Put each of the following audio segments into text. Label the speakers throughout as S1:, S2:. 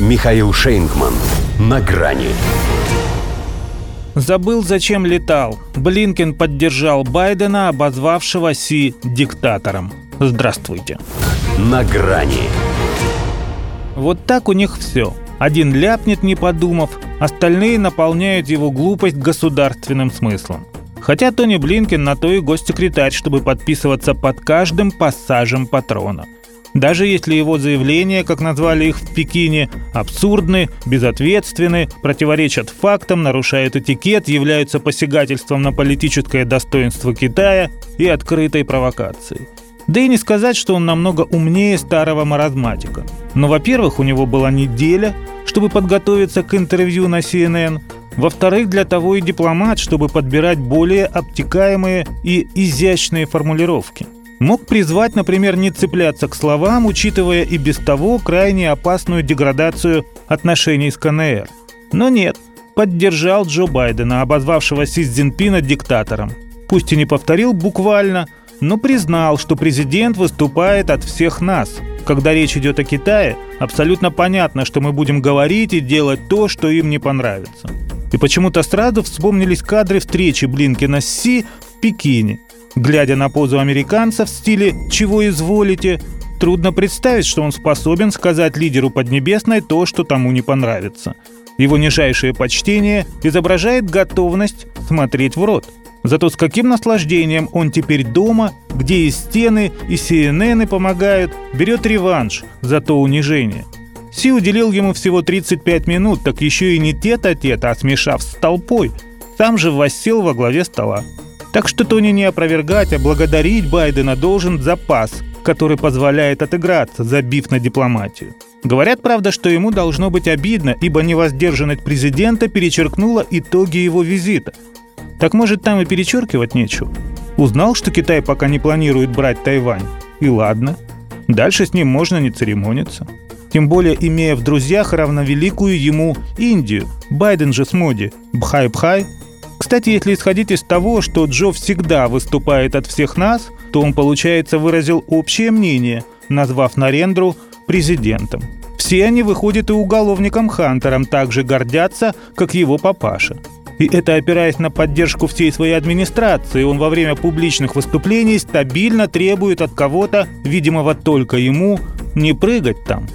S1: Михаил Шейнгман. На грани.
S2: Забыл, зачем летал. Блинкен поддержал Байдена, обозвавшего Си диктатором. Здравствуйте.
S1: На грани.
S2: Вот так у них все. Один ляпнет, не подумав, остальные наполняют его глупость государственным смыслом. Хотя Тони Блинкен на то и госсекретарь, чтобы подписываться под каждым пассажем патрона – даже если его заявления, как назвали их в Пекине, абсурдны, безответственны, противоречат фактам, нарушают этикет, являются посягательством на политическое достоинство Китая и открытой провокацией. Да и не сказать, что он намного умнее старого маразматика. Но, во-первых, у него была неделя, чтобы подготовиться к интервью на CNN. Во-вторых, для того и дипломат, чтобы подбирать более обтекаемые и изящные формулировки – мог призвать, например, не цепляться к словам, учитывая и без того крайне опасную деградацию отношений с КНР. Но нет, поддержал Джо Байдена, обозвавшего Си Цзиньпина диктатором. Пусть и не повторил буквально, но признал, что президент выступает от всех нас. Когда речь идет о Китае, абсолютно понятно, что мы будем говорить и делать то, что им не понравится. И почему-то сразу вспомнились кадры встречи Блинкина с Си в Пекине – Глядя на позу американца в стиле «чего изволите», трудно представить, что он способен сказать лидеру Поднебесной то, что тому не понравится. Его нижайшее почтение изображает готовность смотреть в рот. Зато с каким наслаждением он теперь дома, где и стены, и CNN помогают, берет реванш за то унижение. Си уделил ему всего 35 минут, так еще и не тет-а-тет, а смешав с толпой. Сам же воссел во главе стола. Так что Тони не опровергать, а благодарить Байдена должен запас, который позволяет отыграться, забив на дипломатию. Говорят, правда, что ему должно быть обидно, ибо невоздержанность президента перечеркнула итоги его визита. Так может там и перечеркивать нечего? Узнал, что Китай пока не планирует брать Тайвань. И ладно. Дальше с ним можно не церемониться. Тем более, имея в друзьях равновеликую ему Индию. Байден же с моди. Бхай-бхай, кстати, если исходить из того, что Джо всегда выступает от всех нас, то он, получается, выразил общее мнение, назвав Нарендру президентом. Все они, выходят, и уголовником Хантером так же гордятся, как его папаша. И это опираясь на поддержку всей своей администрации, он во время публичных выступлений стабильно требует от кого-то, видимого только ему, не прыгать там.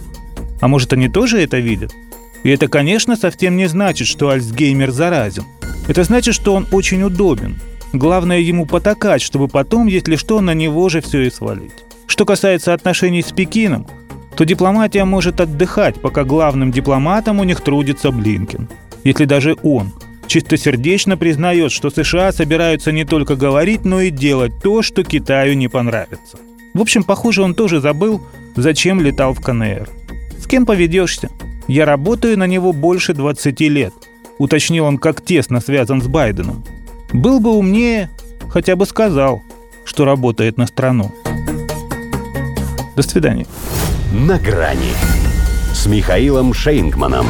S2: А может, они тоже это видят? И это, конечно, совсем не значит, что Альцгеймер заразен – это значит, что он очень удобен. Главное ему потакать, чтобы потом, если что, на него же все и свалить. Что касается отношений с Пекином, то дипломатия может отдыхать, пока главным дипломатом у них трудится Блинкин. Если даже он чистосердечно признает, что США собираются не только говорить, но и делать то, что Китаю не понравится. В общем, похоже, он тоже забыл, зачем летал в КНР. С кем поведешься? Я работаю на него больше 20 лет – уточнил он, как тесно связан с Байденом. Был бы умнее, хотя бы сказал, что работает на страну. До свидания.
S1: На грани с Михаилом Шейнгманом.